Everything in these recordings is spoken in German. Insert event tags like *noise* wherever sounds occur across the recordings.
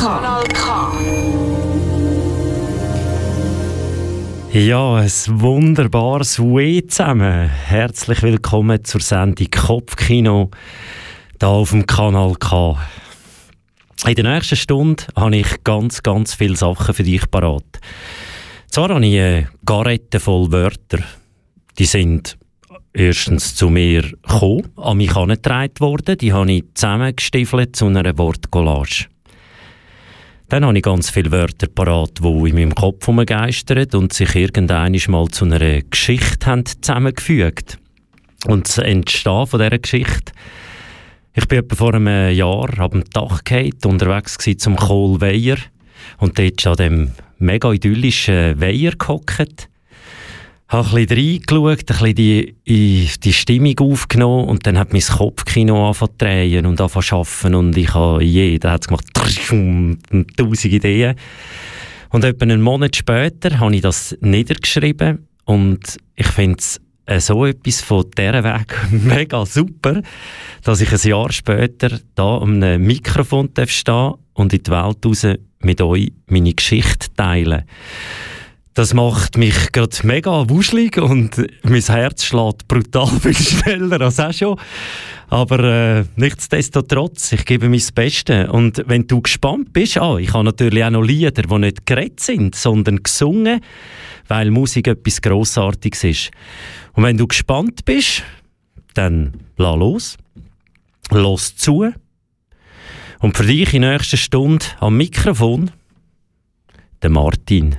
Kanal K. Ja, ein wunderbares Weh zusammen. Herzlich willkommen zur Sendung Kopfkino hier auf dem Kanal K. In der nächsten Stunde habe ich ganz, ganz viele Sachen für dich parat. Zwar habe ich eine Garette voll Wörter. Die sind erstens zu mir gekommen, an mich herangetragen worden. Die habe ich zusammengestiefelt zu einer Wortcollage. Dann habe ich ganz viele Wörter parat, die in meinem Kopf herumgeistern und sich irgendwann mal zu einer Geschichte haben zusammengefügt. Und das Entstehen von dieser Geschichte ich bin etwa vor einem Jahr dem Dach gehalten, unterwegs zum Kohlweiher und dort an dem mega idyllischen Weiher gehockt. Habe ein bisschen reingeschaut, ein bisschen die, die Stimmung aufgenommen und dann hat mein Kopfkino angefangen zu drehen und angefangen zu arbeiten und ich habe jeder hat gemacht, *laughs* tausend Ideen. Und etwa einen Monat später habe ich das niedergeschrieben und ich finde es äh, so etwas von dieser Weg *laughs* mega super, dass ich ein Jahr später da um ein Mikrofon stehen und in die Welt raus mit euch meine Geschichte teilen. Das macht mich gerade mega wuschelig und mein Herz schlägt brutal *laughs* viel schneller als auch schon. Aber äh, nichtsdestotrotz, ich gebe mein Bestes. Und wenn du gespannt bist, ah, ich habe natürlich auch noch Lieder, die nicht geredet sind, sondern gesungen, weil Musik etwas Grossartiges ist. Und wenn du gespannt bist, dann lass los, los zu. Und für dich in der nächsten Stunde am Mikrofon der Martin.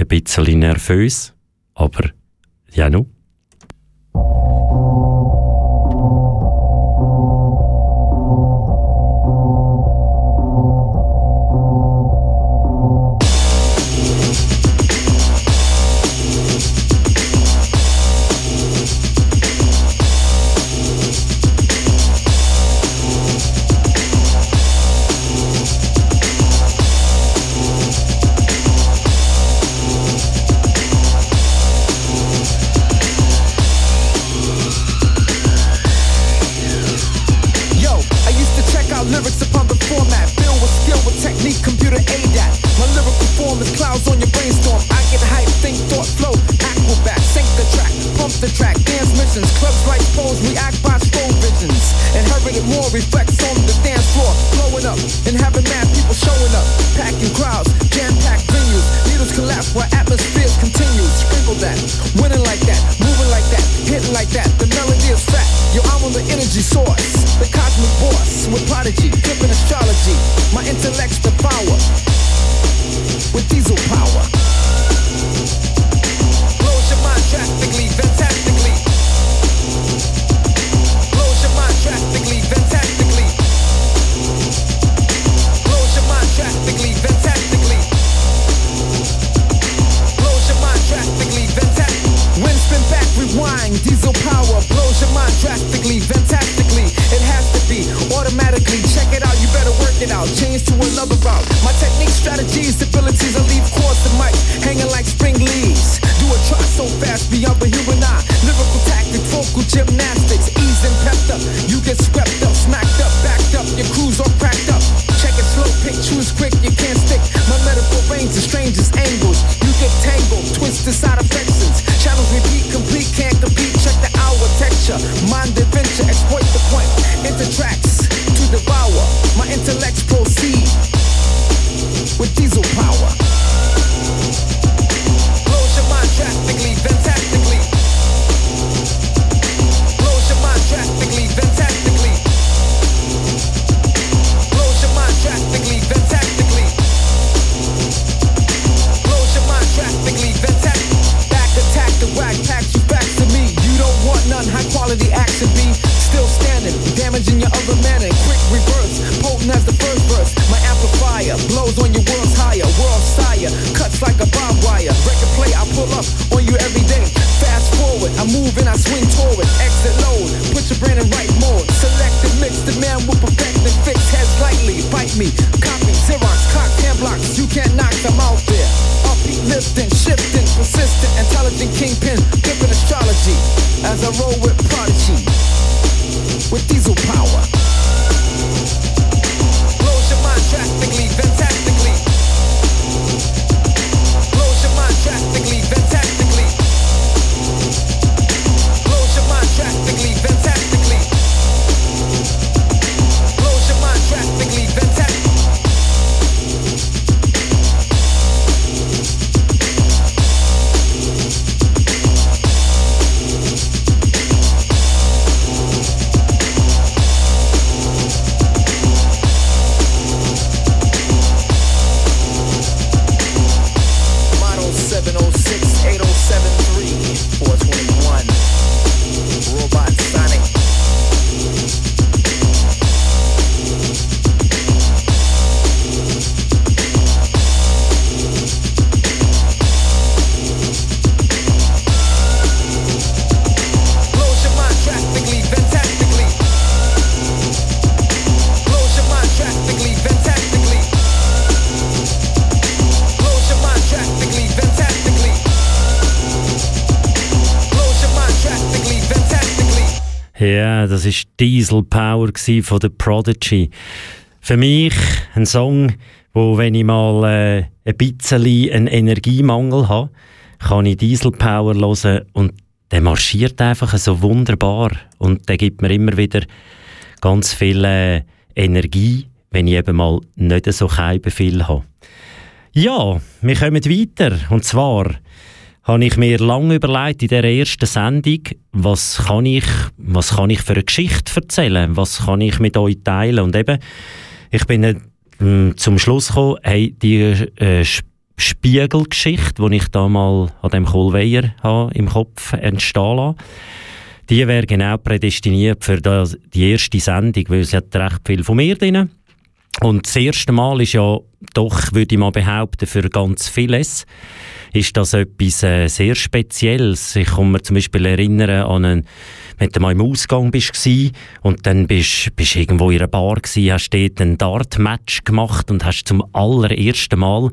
Ein bisschen nervös, aber ja Gymnastics, ease and pepped up. You get swept up, smacked up, backed up. Your crews all cracked up. Check it slow, pick, choose quick Diesel Power von The Prodigy. Für mich ein Song, wo wenn ich mal äh, ein bisschen einen Energiemangel habe, kann ich Diesel Power hören und der marschiert einfach so wunderbar und der gibt mir immer wieder ganz viel äh, Energie, wenn ich eben mal nicht so viel habe. Ja, wir kommen weiter und zwar habe ich mir lange überlegt in der ersten Sendung, was kann ich, was kann ich für eine Geschichte erzählen, was kann ich mit euch teilen? Und eben, ich bin äh, zum Schluss gekommen, hey, die äh, Spiegelgeschichte, die ich da mal an dem Kohlweier im Kopf entstehen lasse, die wäre genau prädestiniert für das, die erste Sendung, weil sie hat recht viel von mir drin. Und das erste Mal ist ja doch, würde ich mal behaupten, für ganz vieles ist das etwas äh, sehr Spezielles. Ich kann mich zum Beispiel erinnern an einen wenn du mal im Ausgang bist und dann bist du irgendwo in einer Bar gewesen, hast dort ein Dart-Match gemacht und hast zum allerersten Mal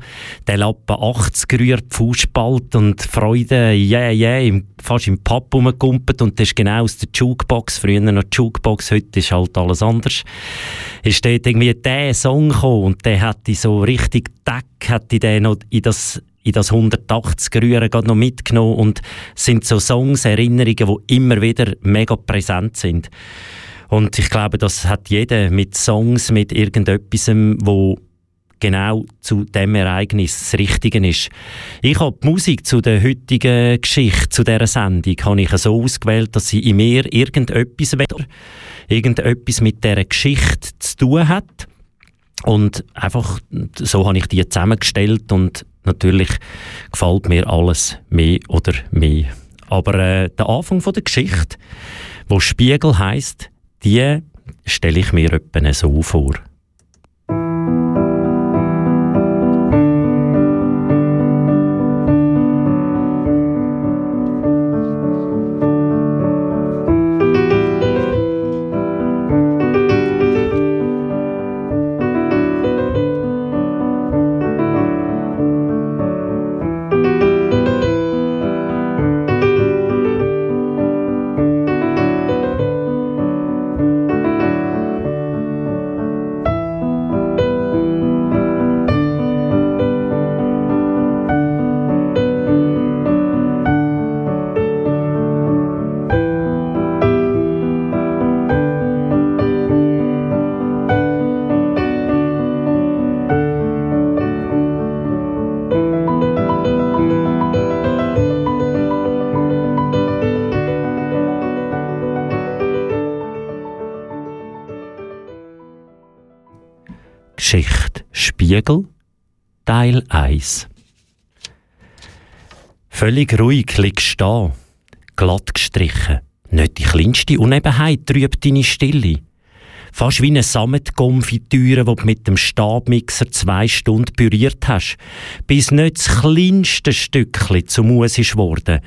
den Lappen 80 gerührt, Fußspalt und Freude, yeah, yeah, fast im Pub rumgekumpelt und das ist genau aus der Jukebox, früher noch Jukebox, heute ist halt alles anders, ist dort irgendwie der Song gekommen und der hat die so richtig Deck, hat die den noch in das in das 180 Rühren noch mitgenommen und sind so Songs, Erinnerungen, die immer wieder mega präsent sind. Und ich glaube, das hat jeder mit Songs, mit irgendetwas, wo genau zu dem Ereignis das Richtige ist. Ich habe die Musik zu der heutigen Geschichte, zu dieser Sendung, habe ich so ausgewählt, dass sie in mir irgendetwas, irgendetwas mit dieser Geschichte zu tun hat. Und einfach, so habe ich die zusammengestellt und natürlich gefällt mir alles mehr oder mehr. Aber äh, der Anfang von der Geschichte, wo Spiegel heißt, die stelle ich mir etwa so vor. Spiegel, Teil 1 Völlig ruhig liegst du da, glatt gestrichen. Nicht die kleinste Unebenheit trübt deine Stille. Fast wie eine Sammetkonfitüre, die du mit dem Stabmixer zwei Stunden püriert hast, bis nicht das kleinste Stückchen zum Mus ist worden.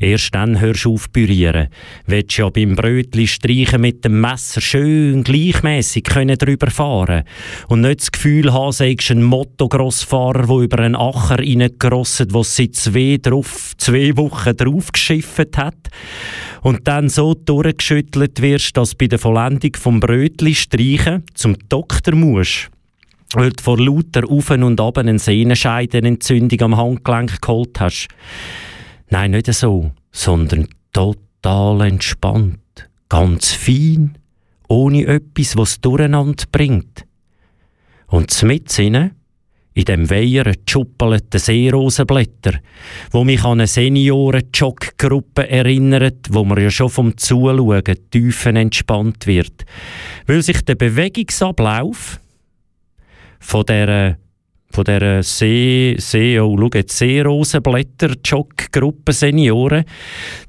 Erst dann hörst du auf pürieren. Willst ja beim Brötli streichen mit dem Messer schön gleichmäßig können drüber fahren und nicht das Gefühl haben, sagst ein Motto-Grossfahrer, der über einen Acher reingerosset, wo seit zwei, drauf, zwei Wochen draufgeschifft hat und dann so durchgeschüttelt wirst, dass bei der Vollendung vom Brötli streichen zum Doktor musst weil du vor lauter Auf und Ab eine Sehnenscheidenentzündung am Handgelenk geholt hast. Nein, nicht so, sondern total entspannt, ganz fein, ohne etwas, was durcheinander bringt. Und mit in dem Weiher tschuppelten Seerosenblätter, wo mich an eine Senioren-Joggruppe erinnert, wo man ja schon vom Zuschauen tiefenentspannt wird, weil sich der Bewegungsablauf von der von der See, See, oh, schau jetzt, Seerosenblätter Joggruppe Senioren,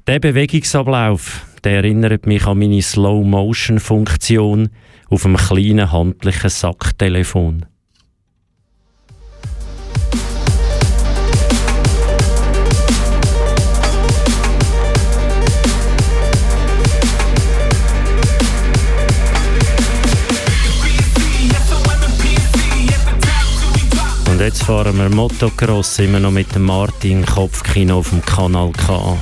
der Bewegungsablauf, der erinnert mich an meine Slow-Motion-Funktion auf einem kleinen handlichen Sacktelefon. Und jetzt fahren wir Motocross immer noch mit dem Martin Kopfkino auf dem Kanal K.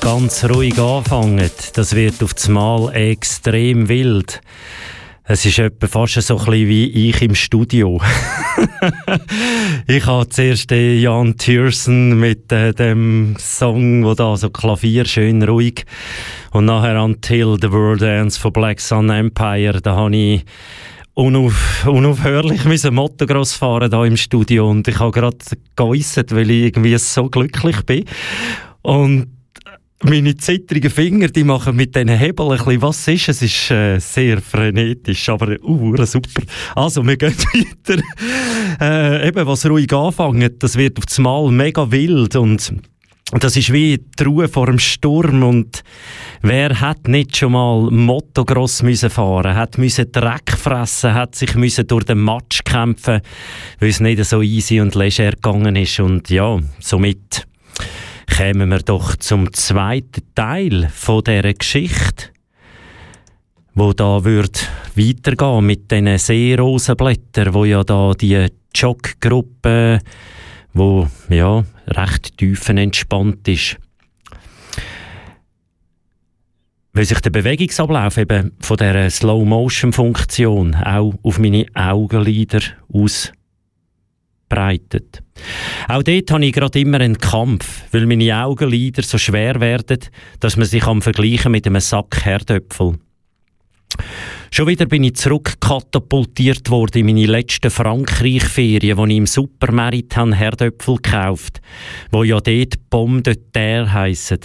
ganz ruhig anfangen, das wird auf das Mal extrem wild. Es ist etwa fast so ein bisschen wie ich im Studio. *laughs* ich habe zuerst Jan Tiersen mit äh, dem Song, wo da so Klavier schön ruhig. Und nachher Until the World Ends von Black Sun Empire, da habe ich unauf, unaufhörlich *laughs* müssen Motocross fahren da im Studio. Und ich habe gerade geäussert, weil ich irgendwie so glücklich bin. Und meine zittrigen Finger, die machen mit diesen Hebeln ein bisschen, was ist. Es ist äh, sehr frenetisch, aber uh, super. Also, wir gehen *laughs* weiter. Äh, eben, was ruhig anfängt, das wird auf das Mal mega wild und das ist wie die Ruhe vor dem Sturm und wer hat nicht schon mal Motocross müssen fahren, hat müssen Dreck fressen, hat sich müssen durch den Matsch kämpfen, weil es nicht so easy und leger gegangen ist und ja, somit Kommen wir doch zum zweiten Teil von dieser Geschichte, wo da wird weitergehen mit diesen Seerosenblättern, wo ja da die Joggruppe, wo ja recht tiefenentspannt ist. Weil sich der Bewegungsablauf eben von dieser Slow-Motion-Funktion auch auf meine Augenlider aus verbreitet. Auch dort habe ich gerade immer einen Kampf, weil meine Augenlider so schwer werden, dass man sich am vergleichen mit einem Sack Herdöpfel. Schon wieder bin ich zurückkatapultiert worden in meine letzten Frankreich-Ferien, wo ich im Supermarkt Herdöpfel gekauft wo ja dort Pomme de terre heissen.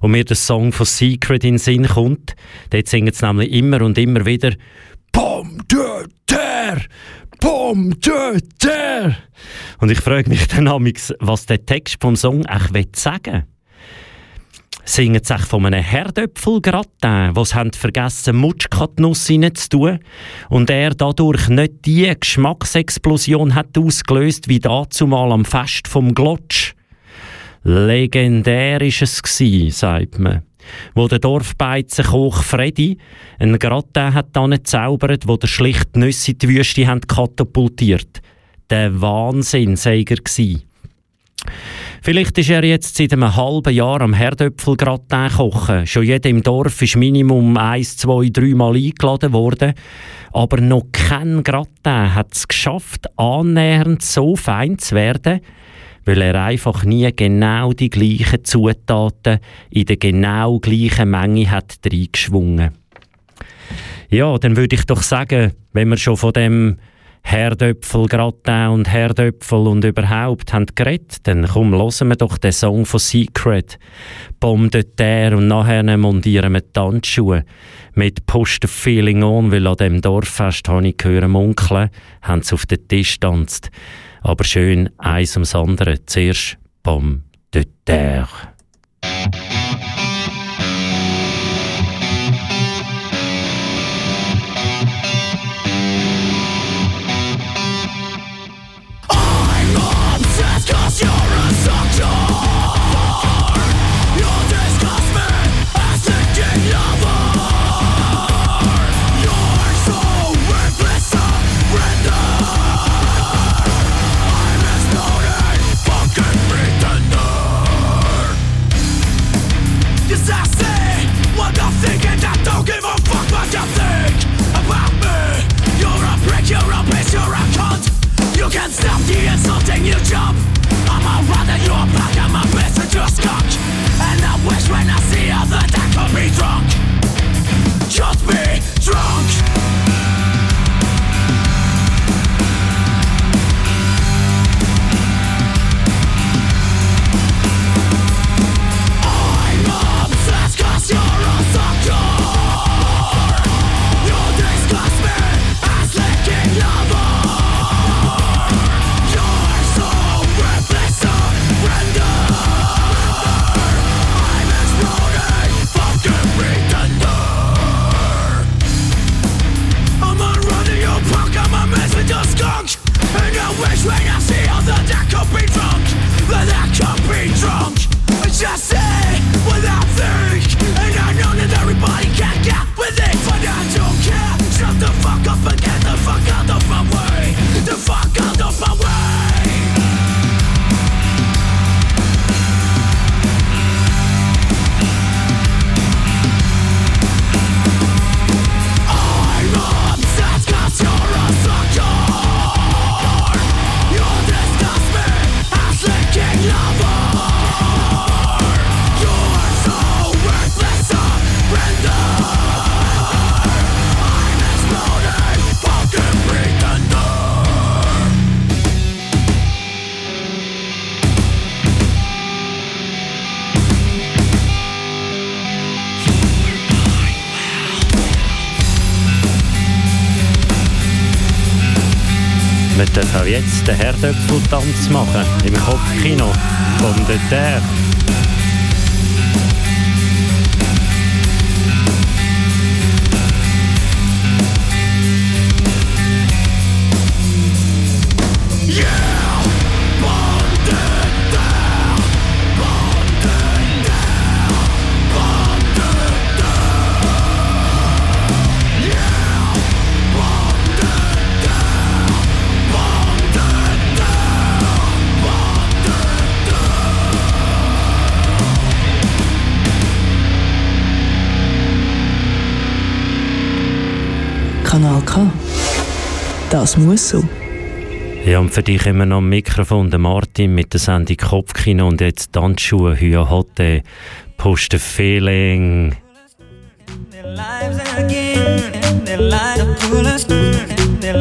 Und mir der Song von Secret in den Sinn kommt, dort singen sie nämlich immer und immer wieder Pomme de terre, De terre. Und ich frage mich dann was der Text vom Song eigentlich sagen will. Singen sie von einem Herdöpfelgratin, was haben vergessen, Mutschkatnuss zu tun und er dadurch nicht die Geschmacksexplosion hat ausgelöst wie dazumal am Fest vom Glotsch. Legendär ist es sagt man wo der Dorfbeizenkoch Freddy einen Gratin hat zaubert, wo der schlicht Nüsse in die Wüste hat katapultiert. Der Wahnsinn sei er. Vielleicht ist er jetzt seit einem halben Jahr am Herdöpfelgratin kochen. Schon jeder im Dorf ist Minimum eins, zwei, drei Mal eingeladen worden. Aber noch kein Gratin hat es geschafft, annähernd so fein zu werden, weil er einfach nie genau die gleichen Zutaten in der genau gleichen Menge hat reingeschwungen. Ja, dann würde ich doch sagen, wenn wir schon von dem Herdöpfel, Gratin und Herdöpfel und überhaupt haben geredet, dann komm, hören wir doch den Song von Secret, Bombe de Terre und nachher montieren wir Tanzschuhe mit Push the Feeling On, weil an dem Dorffest habe ich gehört, munkeln, haben sie auf den Tisch tanzt. Aber schön eins ums andere. Zuerst Bombe de Terre. Auch jetzt den Herdöpfeltanz machen. Im Kopfkino. Von der Das muss so. Ja, und für dich immer noch am Mikrofon der Martin mit der Sendung Kopfkino und jetzt Tanzschuhe, Hüa Hotte, Push the Feeling. Their lives again, their light up pull us, their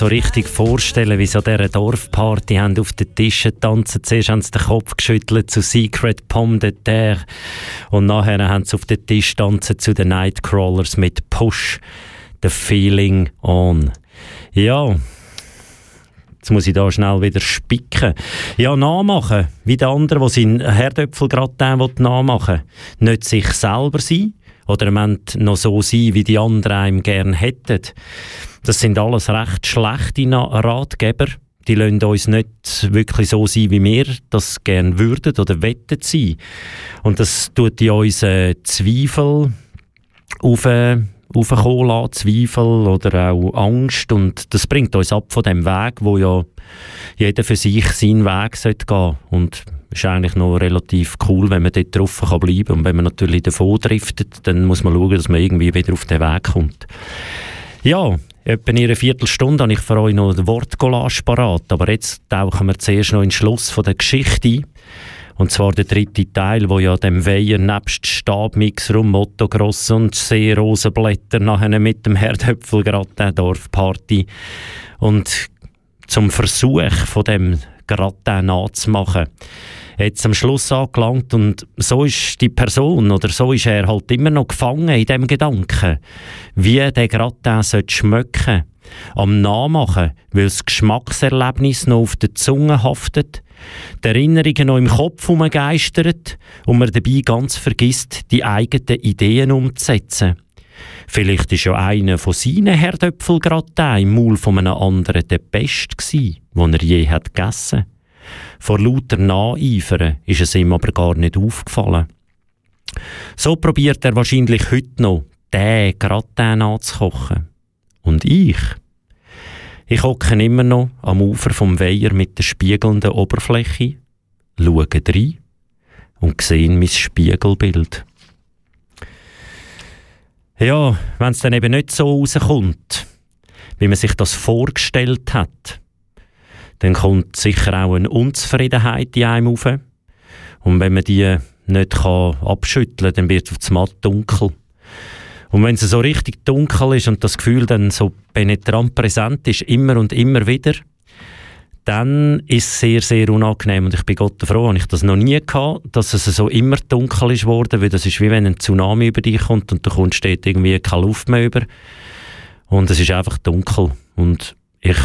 so richtig vorstellen, wie so dieser Dorfparty haben auf den Tischen tanzen. Zuerst haben sie den Kopf geschüttelt zu Secret Pomme de Terre und nachher haben sie auf den Tisch tanzen zu den Nightcrawlers mit Push, The Feeling On. Ja, Jetzt muss ich da schnell wieder spicken. Ja, nachmachen. Wie der andere, der seinen Herdöpfel gerade nachmachen will. Nicht sich selber sein. Oder Moment noch so sein, wie die anderen einem gerne hätten. Das sind alles recht schlechte Ratgeber. Die lassen uns nicht wirklich so sein, wie wir das gerne würden oder wettet sein. Und das tut in uns äh, Zweifel auf, äh, lassen, Zweifel oder auch Angst und das bringt uns ab von dem Weg, wo ja jeder für sich seinen Weg sollte gehen und ist eigentlich noch relativ cool, wenn man dort drauf kann bleiben und wenn man natürlich davon driftet, dann muss man schauen, dass man irgendwie wieder auf den Weg kommt. Ja, etwa in einer Viertelstunde habe ich für euch noch ein Wortcollage parat, aber jetzt tauchen wir zuerst noch in den Schluss von der Geschichte ein. Und zwar der dritte Teil, wo ja dem Weiher nebst Stabmixer und Motocross und Seerosenblätter nachher mit dem Herdöpfel gerade Dorfparty. Und zum Versuch von dem den nachzumachen. Jetzt am Schluss angelangt und so ist die Person oder so ist er halt immer noch gefangen in dem Gedanken, wie der den sollte schmecken am Nachmachen, weil das Geschmackserlebnis noch auf der Zunge haftet, die Erinnerungen noch im Kopf herumgeistert und man dabei ganz vergisst, die eigenen Ideen umzusetzen. Vielleicht ist ja einer von seinen Herdöpfel gerade der im Maul von einem anderen der beste gsi, den er je hat gegessen. Vor lauter Nacheifern ist es ihm aber gar nicht aufgefallen. So probiert er wahrscheinlich heute noch, den gerade anzukochen. Und ich? Ich hocke immer noch am Ufer vom Weiher mit der spiegelnden Oberfläche, schaue rein und sehe mein Spiegelbild. Ja, wenn es dann eben nicht so rauskommt, wie man sich das vorgestellt hat, dann kommt sicher auch eine Unzufriedenheit in einem auf. Und wenn man die nicht kann abschütteln kann, dann wird es auf einmal dunkel. Und wenn es so richtig dunkel ist und das Gefühl dann so penetrant präsent ist, immer und immer wieder, dann ist es sehr, sehr unangenehm. Und ich bin Gott froh, habe ich das noch nie gehabt, dass es so immer dunkel ist worden, weil das ist wie wenn ein Tsunami über dich kommt und da kommt steht irgendwie keine Luft mehr über. Und es ist einfach dunkel. Und ich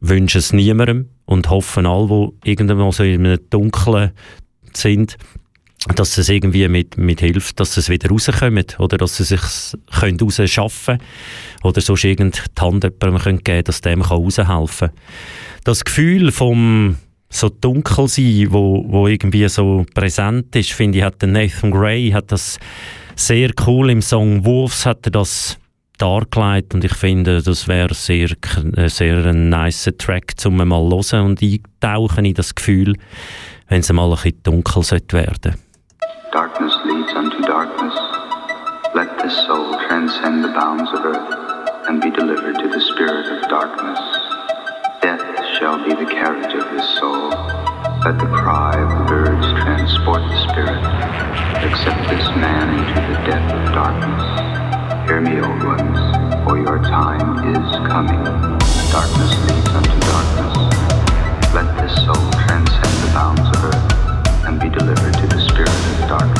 wünsche es niemandem und hoffe alle, die irgendwann so in einem Dunklen sind, dass es irgendwie mit, mit hilft, dass sie wieder rauskommen oder dass sie sich können rausschaffen oder sonst irgend die Hand jemandem können geben dass dem kann raushelfen kann. Das Gefühl vom so dunkel sein, wo, wo irgendwie so präsent ist, finde ich, hat Nathan Gray hat das sehr cool im Song Wolves hat er das dargelegt und ich finde, das wäre sehr, äh, sehr ein nice Track, um mal hören und eintauchen in das Gefühl, wenn es mal ein bisschen dunkel sollte werden. Darkness leads unto darkness. Let this soul transcend the bounds of earth and be delivered to the spirit of darkness. Death shall be the carriage of this soul. Let the cry of the birds transport the spirit. Accept this man into the depth of darkness. Hear me, old ones, for your time is coming. Darkness leads unto darkness. Let this soul transcend the bounds of earth and be delivered to the spirit of darkness.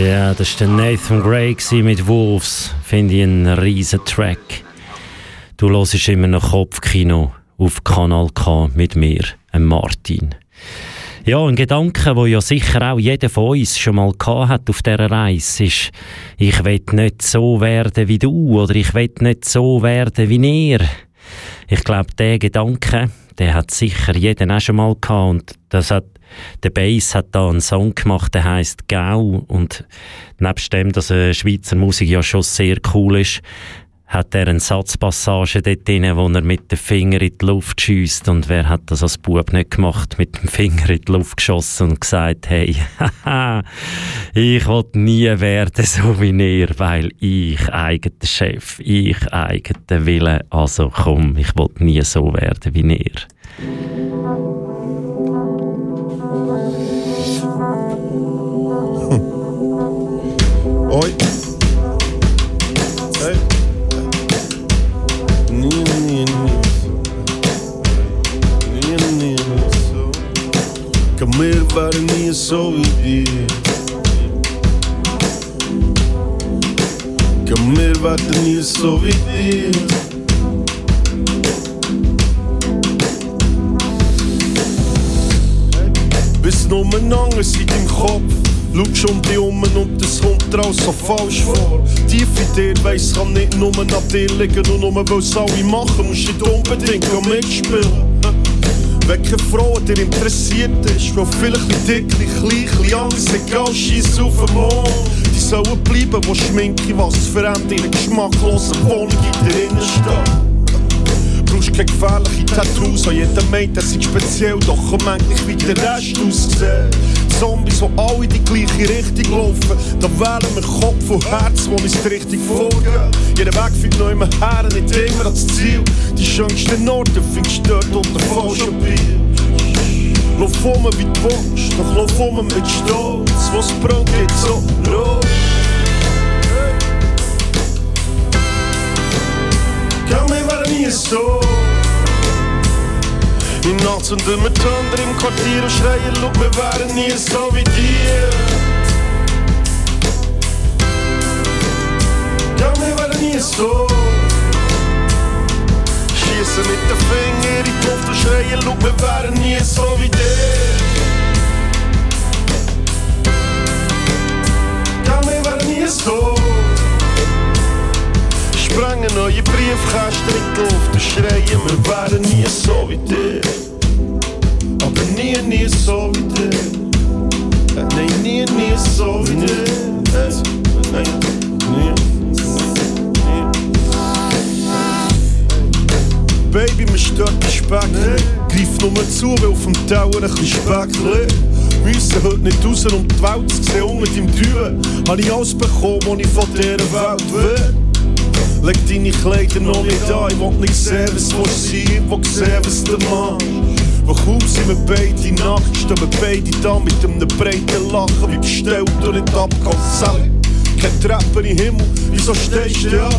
Ja, das war Nathan Gray mit Wolves. Finde ich einen riesen Track. Du hörst immer noch Kopfkino auf Kanal K mit mir, Martin. Ja, ein Gedanke, wo ja sicher auch jeder von uns schon mal hat auf dieser Reise, ist, ich will nicht so werden wie du oder ich will nicht so werden wie er. Ich glaube, der Gedanke, der hat sicher jeder auch schon mal gehabt und das hat, der Bass hat da einen Song gemacht, der heißt Gau und nebst dem, dass Schweizer Musik ja schon sehr cool ist, hat er eine Satzpassage dort drin, wo er mit dem Finger in die Luft schießt und wer hat das als Bub nicht gemacht, mit dem Finger in die Luft geschossen und gesagt, hey, haha, *laughs* ich will nie werden so wie er, weil ich eigener Chef, ich eigener Wille, also komm, ich will nie so werden wie er. Oi. Kameel waren niet zo wie die. Kameel waren niet zo wie die. Bist nur umeinander seit im Kopf. Schaust um dich um und es kommt dir so falsch vor. Tief in dir weiss, kann nicht nur an dir liegen und nur weil es alle machen, musst du nicht unbedingt noch mitspielen. Wenn keine Frau dir interessiert ist, weil vielleicht nicht dick, klein, klein anders, egal, scheiss auf den Mond. Die sollen bleiben, wo Schminke was verändert, in einer geschmacklosen Wohnung in der Innenstadt. Brauchst keine gefährlichen Tattoos. Auch jeder meint, er sei speziell, doch komm eigentlich wie der Rest aussehen. Zombies, die alle in die gleiche Richtung laufen. Da wählen wir Kopf und Herz, wo uns die Richtung folgen. Jeder Weg führt noch immer her, nicht immer ans Ziel. Die schönsten Orte findest du dort unter falschem Bild. Lauf um wie du willst, doch lauf um mit Stolz. Was Brot geht so los. Gell, wir wären nie so. In Nacht sind wir mit anderen im Quartier und schreien, look, wir wären nie so wie dir. Ja, wir wären nie so. Schießen mit den Fingern in die Luft und schreien, look, wir wären nie so wie dir. Ja, wir wären nie so. Sprangen neue Briefkästen in die Luft und schreien, wir wären nie so wie dir. Aber nie, nie so wie dir. Nein, nie, nie so wie dir. Nein, nie. Baby, mir stört der Speck Greif nur zu, weil auf dem Teller ein Speck. Müssen heute nicht raus, um die Welt zu sehen. Unter deinem Türen habe ich alles bekommen, was ich von dieser Welt will. Leg deine Kleider noch nicht an, ich will nicht sehen, was vor sie, ich will sehen, was du machst. Wo kaum sind wir beide nackt, stehen wir beide da mit einem breiten Lachen, wie bestellt und nicht abgeholt. Kein Treppen im Himmel, wieso stehst du da?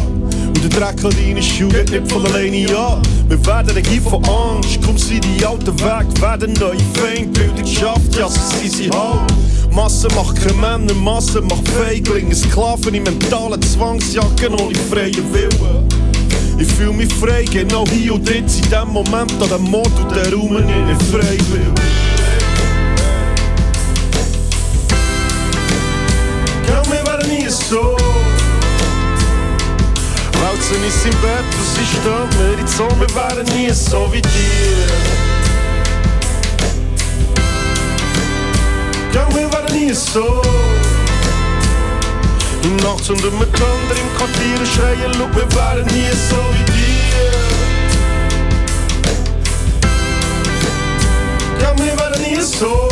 Und der Dreck an deinen Schuhen geht nicht von alleine an. Wir werden regiert von Angst, komm sie die alten Weg, werden neue Feindbilder geschafft, ja, so sind sie halt. Masse macht keine Männer, Masse macht Feiglinge, Sklaven in mentalen Zwangsjacken ohne freien Willen. Ich fühl mich frei, genau hier und jetzt, in dem Moment, an dem Mord und der Raum nicht frei will. Ja, wir wären nie so. Wälzen ist im Bett und sie steht mir die Sonne, wir wären nie so wie dir. Ja, wir wären nie so. Und nachts wir mit anderen im Quartier schreien, look, wir wären nie so wie dir. Ja, wir wären nie so.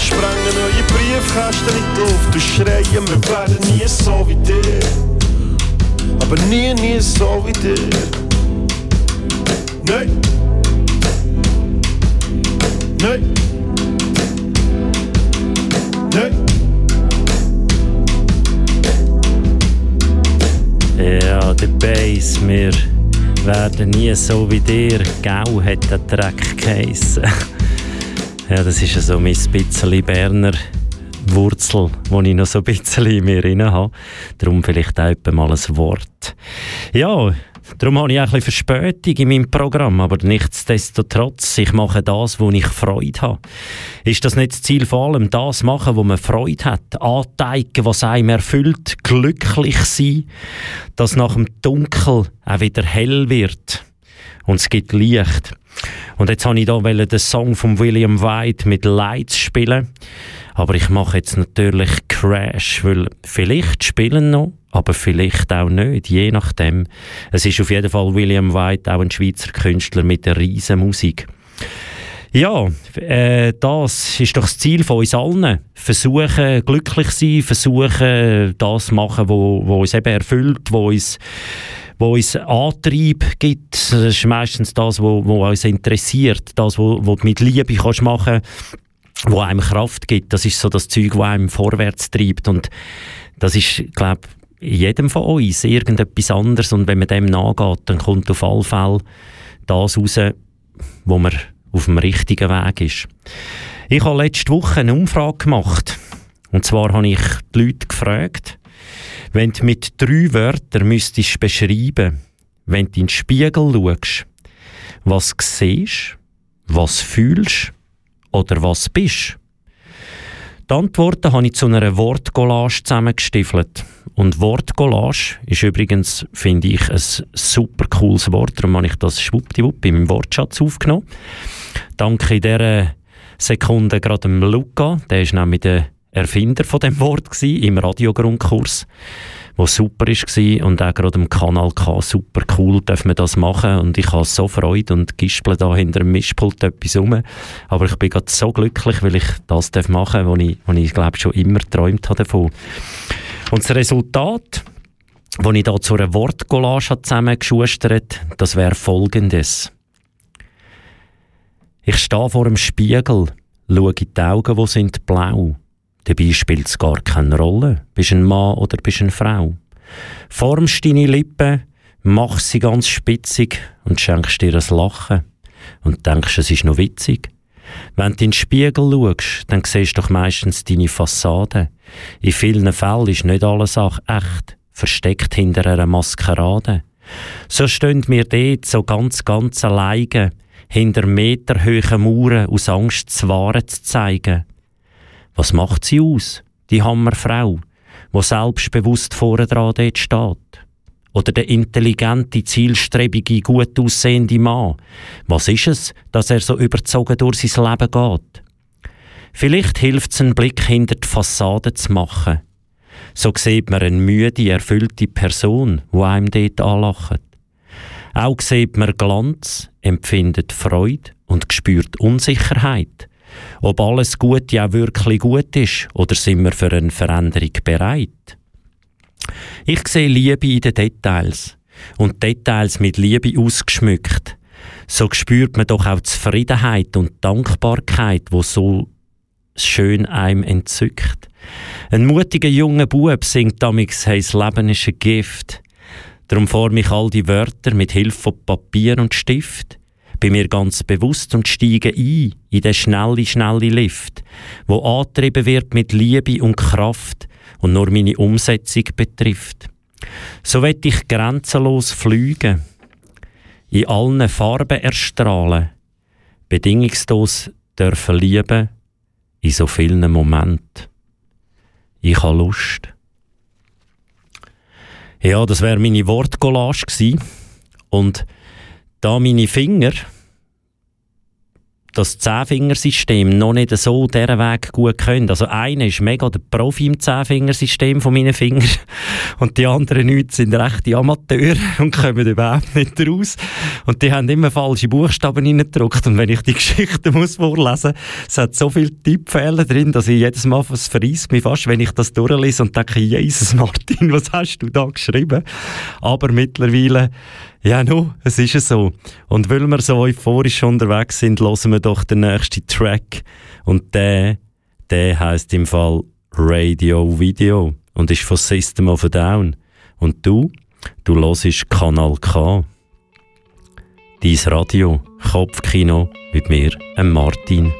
Sprangen Briefkästen in die Luft und schreien, wir wären nie so wie dir. Aber nie, nie so wie dir. Nein. Nein. Nein. Ja, der Bass, wir werden nie so wie dir. Gau hat der Dreck geheissen. *laughs* ja, das ist ja so mein bisschen Berner Wurzel, die ich noch so ein bisschen in mir drin habe. Darum vielleicht auch mal ein Wort. Ja, darum habe ich auch ein bisschen Verspätung in meinem Programm, aber nichtsdestotrotz, ich mache das, wo ich Freude habe. Ist das nicht das Ziel vor allem, das machen, wo man Freude hat, anteigen, was einem erfüllt, glücklich sein, dass nach dem Dunkel auch wieder hell wird und es gibt Licht. Und jetzt wollte ich hier den Song von William White mit Lights spielen. Aber ich mache jetzt natürlich Crash, weil vielleicht spielen noch, aber vielleicht auch nicht, je nachdem. Es ist auf jeden Fall William White, auch ein Schweizer Künstler mit einer riesen Musik. Ja, äh, das ist doch das Ziel von uns allen. Versuchen, glücklich sein, versuchen, das machen, wo, wo uns eben erfüllt, wo uns wo uns Antrieb gibt. Das ist meistens das, was uns interessiert, das, was du mit Liebe kannst machen wo einem Kraft gibt. Das ist so das Zeug, das einem vorwärts treibt. Und das ist, glaube ich, in jedem von uns irgendetwas anderes. Und wenn man dem nachgeht, dann kommt auf alle Fälle das raus, wo man auf dem richtigen Weg ist. Ich habe letzte Woche eine Umfrage gemacht. Und zwar habe ich die Leute gefragt, wenn du mit drei Wörtern müsstest beschreiben, wenn du in den Spiegel schaust, was siehst, was fühlst oder was bist? Die Antworten habe ich zu einer Wortcollage zusammengestiefelt. Und Wortcollage ist übrigens, finde ich, ein super cooles Wort. Darum habe ich das schwuppdiwupp in meinem Wortschatz aufgenommen. Danke in dieser Sekunde gerade dem Luca. Der ist nämlich der Erfinder von dem Wort im Radiogrundkurs wo super war und auch gerade im Kanal K super cool dürfen wir das machen und ich habe so Freude und gispel da hinter dem Mischpult etwas rum. Aber ich bin gerade so glücklich, weil ich das darf machen was ich, was ich glaube schon immer geträumt habe davon. Und das Resultat, das ich da zu einer Wortcollage zusammengeschustert das wäre folgendes. Ich stehe vor dem Spiegel, schaue in die Augen, die sind blau. Dabei spielt es gar keine Rolle, bist ein Mann oder bist eine Frau. Formst deine Lippen machst sie ganz spitzig und schenkst dir ein Lachen und denkst, es ist noch witzig. Wenn du in den Spiegel schaust, dann siehst du doch meistens deine Fassade. In vielen Fällen ist nicht alles auch echt, versteckt hinter einer Maskerade. So stehen wir dort so ganz, ganz alleine, hinter meterhohen Mauern aus Angst das Wahre zu zeigen. Was macht sie aus, die Hammerfrau, wo selbstbewusst vorne dran dort steht? Oder der intelligente, zielstrebige, gut aussehende Mann? Was ist es, dass er so überzogen durch sein Leben geht? Vielleicht hilft es, einen Blick hinter die Fassade zu machen. So sieht man eine müde, erfüllte Person, wo einem dort anlacht. Auch sieht man Glanz, empfindet Freude und spürt Unsicherheit. Ob alles Gute auch wirklich gut ist oder sind wir für eine Veränderung bereit? Ich sehe Liebe in den Details und Details mit Liebe ausgeschmückt. So spürt man doch auch Zufriedenheit und Dankbarkeit, wo so schön einem entzückt. Ein mutiger junger Bub singt damals, hey, das Leben ist ein Gift. Darum forme ich all die Wörter mit Hilfe von Papier und Stift. Bin mir ganz bewusst und steige ein in den schnelle, schnelle Lift, wo angetrieben wird mit Liebe und Kraft und nur meine Umsetzung betrifft. So will ich grenzenlos fliegen, in allen Farben erstrahlen, bedingungslos dürfen lieben, in so vielen Momenten. Ich habe Lust. Ja, das wäre meine Wortcollage gewesen. Und da meine Finger das Zehnfingersystem noch nicht so diesen Weg gut können. Also einer ist mega der Profi im Zehnfingersystem von meinen Fingern *laughs* und die anderen Leute sind rechte Amateure *laughs* und kommen überhaupt nicht raus. Und die haben immer falsche Buchstaben reingedruckt und wenn ich die *laughs* Geschichte muss vorlesen, es hat so viele Tippfehler drin, dass ich jedes Mal, es verreisst mich fast, wenn ich das durchlese und denke, Jesus Martin, was hast du da geschrieben? Aber mittlerweile ja, no, es ist so. Und weil wir so euphorisch unterwegs sind, hören wir doch den nächsten Track. Und der, der heißt im Fall Radio Video und ist von System of a Down. Und du, du hörst Kanal K. Dein Radio, Kopfkino mit mir, Martin.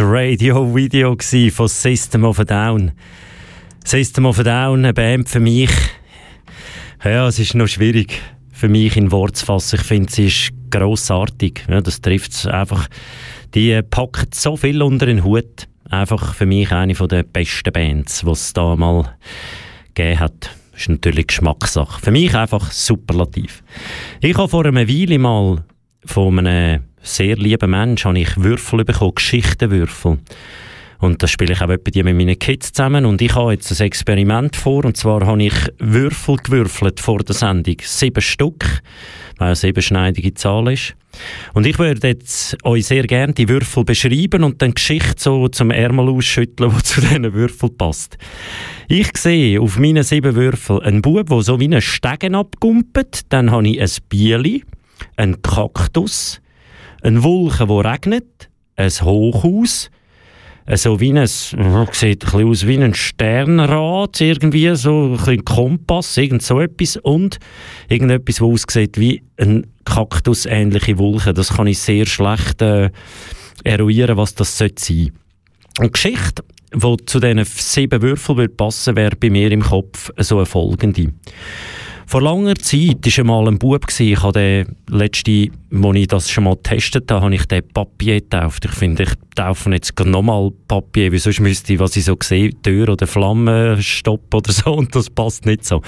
Ein Radio-Video von System of a Down. System of a Down, eine Band für mich. Ja, es ist noch schwierig für mich in Wort zu fassen. Ich finde, sie ist grossartig. Ja, das trifft es einfach. Die packt so viel unter den Hut. Einfach für mich eine der besten Bands, die es da mal gegeben hat. Ist natürlich Geschmackssache. Für mich einfach superlativ. Ich habe vor einer Weile mal von einem sehr lieben Mensch habe ich Würfel bekommen, Geschichtenwürfel. Und das spiele ich auch die mit meinen Kids zusammen. Und ich habe jetzt ein Experiment vor. Und zwar habe ich Würfel gewürfelt vor der Sendung. Sieben Stück, weil es eben schneidige Zahl ist. Und ich würde jetzt euch sehr gerne die Würfel beschreiben und dann Geschichte so zum Ärmel ausschütteln, *laughs* die zu diesen Würfeln passt. Ich sehe auf meinen sieben Würfeln einen Bub, der so wie einen Stegen abgumpelt. Dann habe ich ein Bieli, einen Kaktus, ein Wolken, wo regnet, ein Hochhaus, so wie ein, sieht ein bisschen aus wie ein Sternrad, irgendwie, so ein Kompass, irgend so etwas und irgendetwas, das aussieht wie ein Kaktusähnliche Wolke. Das kann ich sehr schlecht äh, eruieren, was das sein sollte. Und die Geschichte, die zu diesen sieben Würfeln passen wäre bei mir im Kopf so eine folgende. Vor langer Zeit war einmal ein Bub, ich habe den letzte, als ich das schon mal getestet habe, habe ich den Papier getauft. Ich finde, ich taufe jetzt nochmal Papier, weil sonst müsste ich, was ich so sehe, Tür oder Flammenstopp oder so, und das passt nicht so.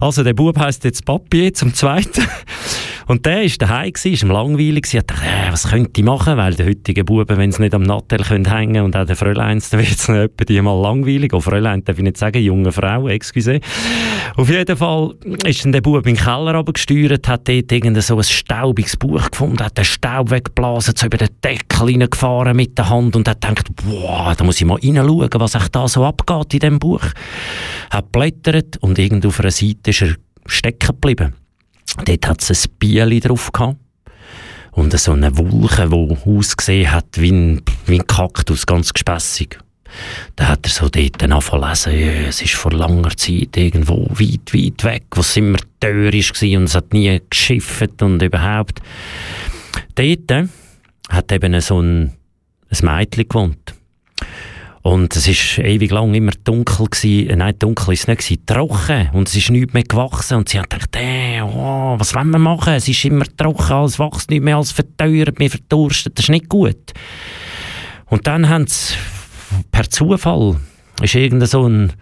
Also, der Bub heisst jetzt Papier zum Zweiten. Und der war daheim, war ihm langweilig, er dachte, äh, was könnte ich machen, weil die heutigen Buben, wenn sie nicht am Nattel hängen können und auch der Fräuleins, dann wird es etwa die mal langweilig. Auch Fräulein darf ich nicht sagen, junge Frau, excuse. Auf jeden Fall ist dann der Bub in den Keller runtergesteuert, hat dort irgendein so ein staubiges Buch gefunden, hat den Staub weggeblasen, so über den Deckel reingefahren mit der Hand und hat gedacht, wow, da muss ich mal reinschauen, was echt da so abgeht in diesem Buch. Hat blättert und irgendwo auf einer Seite ist er stecken geblieben. Dort hat es ein Bieli drauf gehabt. Und so eine Wolke, die ausgesehen hat wie ein, wie ein Kaktus, ganz gespässig. Da hat er so dort angefangen lesen, ja, es ist vor langer Zeit irgendwo weit, weit weg, wo es immer törisch war und es hat nie geschifft und überhaupt. Dort äh, hat eben so ein, ein Mädchen gewohnt. Und es ist ewig lang immer dunkel gewesen. Äh, nein, dunkel ist es nicht gewesen, trocken. Und es ist nichts mehr gewachsen. Und sie hat gedacht, äh, oh, was wollen wir machen? Es ist immer trocken, es wächst nicht mehr, als verteuert, wir verdurstet. Das ist nicht gut. Und dann haben sie per Zufall, ist irgend so ein,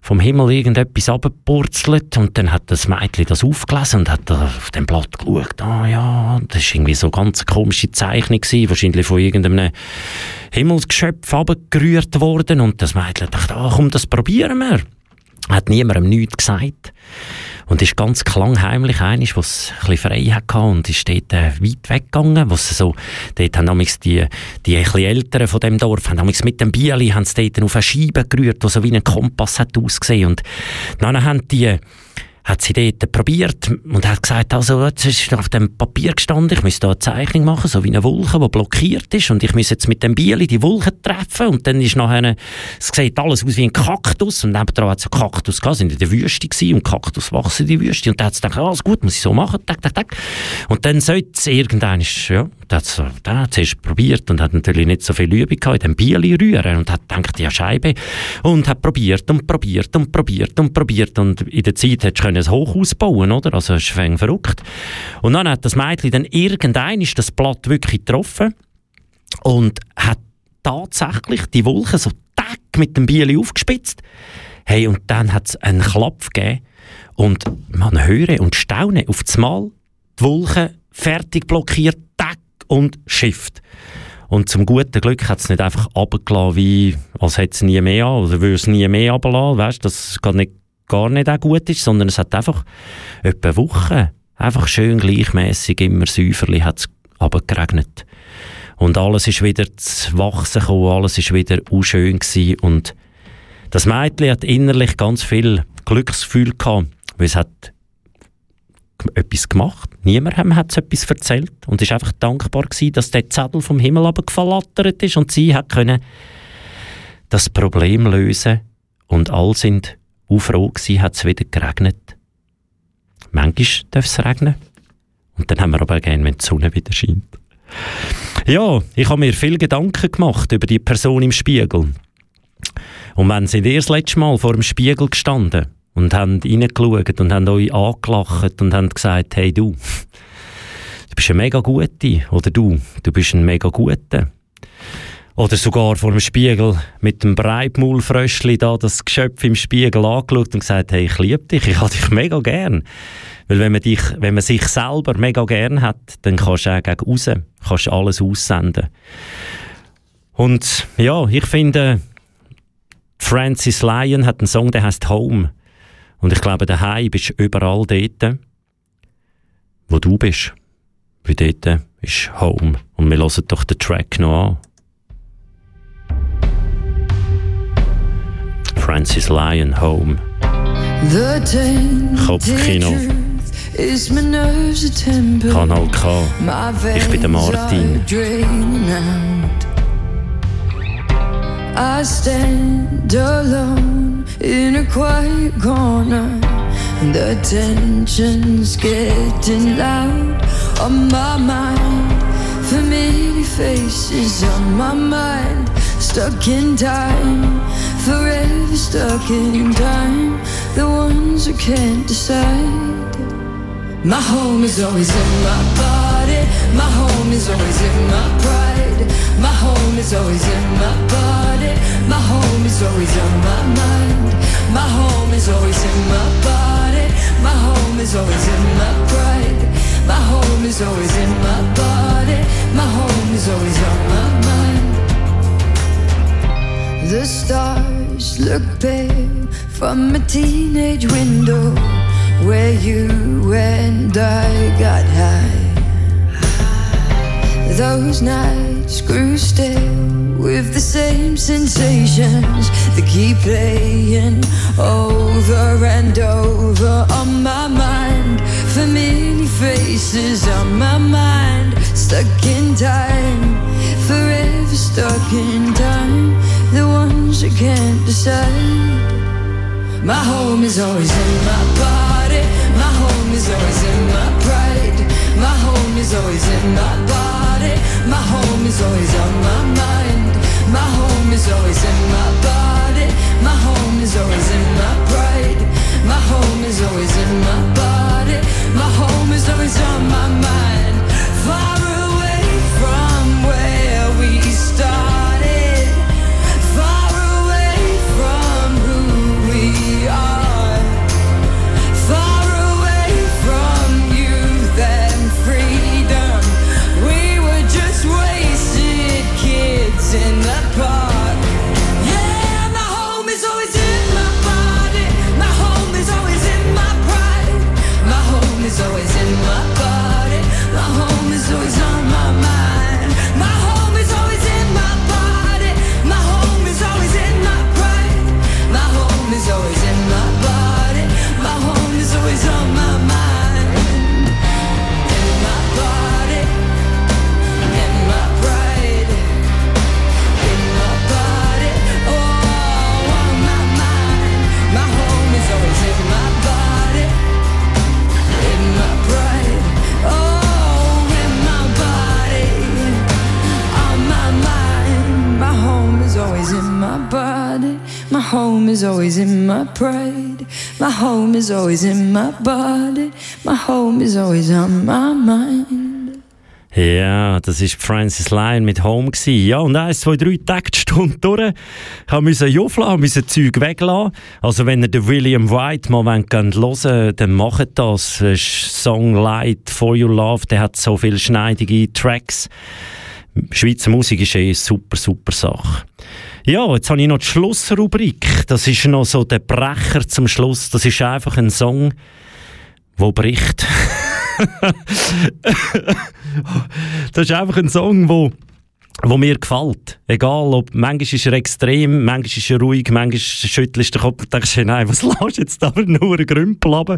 vom Himmel irgendetwas abgepurzelt und dann hat das Mädchen das aufgelesen und hat auf dem Blatt geschaut. Ah ja, das war irgendwie so ganz komische Zeichnung gewesen, wahrscheinlich von irgendeinem Himmelsgeschöpf abgerührt worden und das Mädchen dachte, ah komm, das probieren wir. Hat niemandem nichts gesagt. Und ist ganz klangheimlich eines, was ein bisschen frei hatte und ist dort äh, weit weggegangen, was so, dort haben damals die, die bisschen Älteren von dem Dorf, haben damals mit dem Bieli, haben sie dort auf eine Scheibe gerührt, die so wie ein Kompass hat ausgesehen und dann haben die, hat sie dort probiert und hat gesagt, also, jetzt ist auf dem Papier gestanden, ich müsste da eine Zeichnung machen, so wie eine Wolke, die blockiert ist und ich muss jetzt mit dem Bieli die Wolke treffen und dann ist nachher, es sieht alles aus wie ein Kaktus und nebendran hat es einen Kaktus gehabt, sind in der Wüste gewesen und Kaktus wachsen in der Wüste und dann hat sie gedacht, alles gut, muss ich so machen, tak, tak, tak. Und dann sollte es irgendwann, ja, da hat es da zuerst probiert und hat natürlich nicht so viel Übung gehabt, in dem Bieli rühren und hat gedacht, ja Scheibe und hat probiert und probiert und probiert und probiert und in der Zeit hättest du ein Hochhaus bauen, oder? Also, es ist verrückt. Und dann hat das Mädchen dann irgendein ist das Blatt wirklich getroffen und hat tatsächlich die Wolke so tack mit dem Bieli aufgespitzt. Hey, und dann hat es einen Klapp gegeben und man höre und staune auf das Mal die Wolke fertig blockiert, tack und schifft. Und zum guten Glück hat es nicht einfach runtergelassen, wie, als hätte es nie mehr an, oder würde es nie mehr runterlassen, weißt, das gar nicht, gar nicht auch gut ist, sondern es hat einfach etwa Wochen, einfach schön gleichmäßig immer säuferlich hat es runtergeregnet. Und alles ist wieder zu wachsen gekommen, alles ist wieder unschön gewesen und das Mädchen hat innerlich ganz viel Glücksgefühl gehabt, weil es hat etwas gemacht. Niemandem hat es etwas erzählt und ist einfach dankbar gewesen, dass der Zettel vom Himmel abgeflattert ist und sie hat können das Problem lösen und all sind auch froh gewesen, hat es wieder geregnet. Manchmal darf es regnen und dann haben wir aber gerne, wenn die Sonne wieder scheint. Ja, ich habe mir viel Gedanken gemacht über die Person im Spiegel. Und wenn sind ihr das letzte Mal vor dem Spiegel gestanden und haben reingeschaut und haben euch angelacht und haben gesagt, hey du, du bist eine mega gute oder du, du bist ein mega guter. Oder sogar vor dem Spiegel mit dem Breitmaulfröschli da das Geschöpf im Spiegel angeschaut und gesagt, hey, ich liebe dich, ich habe dich mega gern. Weil wenn man, dich, wenn man sich selber mega gern hat, dann kannst du auch gegen raus, kannst alles aussenden. Und ja, ich finde, Francis Lyon hat einen Song, der heißt Home. Und ich glaube, daheim bist du überall dort, wo du bist. Weil dort ist Home. Und wir hören doch den Track noch an. Francis Lyon, Home. Kopfkino. Kanal K. Ich bin der Martin. I stand alone in a quiet corner. The tension's getting loud on my mind. Familiar faces on my mind. Stuck in time, forever stuck in time. The ones who can't decide. My home is always in my body. My home is always in my pride. My home is always in my body. My home is always on my mind. My home is always in my body. My home is always in my pride. My home is always in my body. My home is always on my mind. The stars look pale from a teenage window where you and I got high. Those nights grew stale with the same sensations that keep playing over and over on my mind. Familiar faces on my mind, stuck in time, forever stuck in time. The ones I can't decide. My home is always in my body. My home is always in my pride. My home is always in my body. My home is always on my mind. My home is always in my body. My home is always in my pride. My home is always in my body. My home is always on my mind. Is always in my body. My home is always on my mind. Ja, das ist Francis Lyon mit Home gsi. Ja, und eins, zwei, drei Taktstunden durch. Ich musste juffeln, musste Zeug weglassen. Also wenn ihr den William White mal hören wollt, dann macht das. Das Song Light for Your Love, der hat so viele schneidige Tracks. Schweizer Musik ist eh eine super, super Sache. Ja, jetzt habe ich noch die Schlussrubrik. Das ist noch so der Brecher zum Schluss. Das ist einfach ein Song, der bricht. *laughs* das ist einfach ein Song, wo, wo mir gefällt. Egal, ob manchmal ist er extrem, manchmal ist er ruhig, manchmal schüttelst du den Kopf und denkst, *laughs* nein, was du jetzt da nur einen Grümpel runter?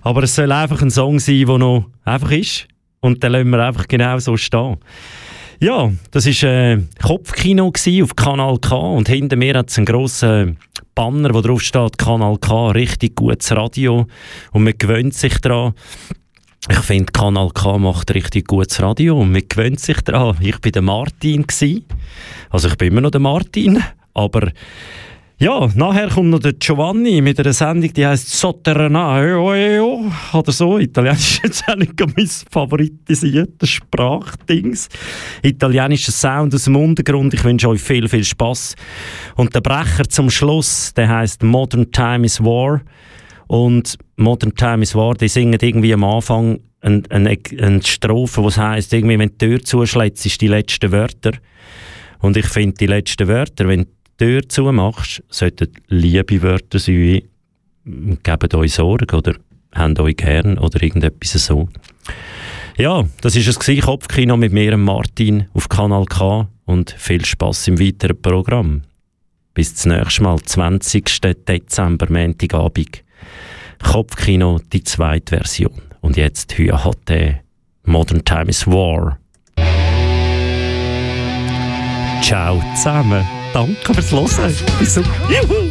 Aber es soll einfach ein Song sein, der noch einfach ist. Und dann lassen wir einfach genau so stehen. Ja, das war äh, Kopfkino auf Kanal K und hinter mir hat es einen grossen Banner, wo drauf steht Kanal K, richtig gutes Radio und man gewöhnt sich daran. ich finde, Kanal K macht richtig gutes Radio und man gewöhnt sich daran. Ich war der Martin. Gewesen. Also ich bin immer noch der Martin, aber ja, nachher kommt noch der Giovanni mit einer Sendung, die heisst Sotternaio oder so. Italienisch ist jetzt nicht mein favoritisierter Sprachdings. Italienischer Sound aus dem Untergrund. Ich wünsche euch viel, viel Spaß. Und der Brecher zum Schluss, der heißt Modern Time is War. Und Modern Time is War, die singen irgendwie am Anfang eine, eine, eine Strophe, die heisst, irgendwie, wenn die Tür zuschlägt, ist die letzten Wörter. Und ich finde, die letzten Wörter, wenn die Tür zumachst, sollten liebe Wörter sein «Gebt euch Sorge» oder «Habt euch gern» oder irgendetwas so. Ja, das war es Kopfkino mit mir, Martin, auf Kanal K und viel Spaß im weiteren Programm. Bis zum nächsten Mal, 20. Dezember, Montagabend. Kopfkino, die zweite Version. Und jetzt Hüa Hotte, Modern Time is War. Ciao zusammen. Danke fürs Hören. Bis so. Juhu.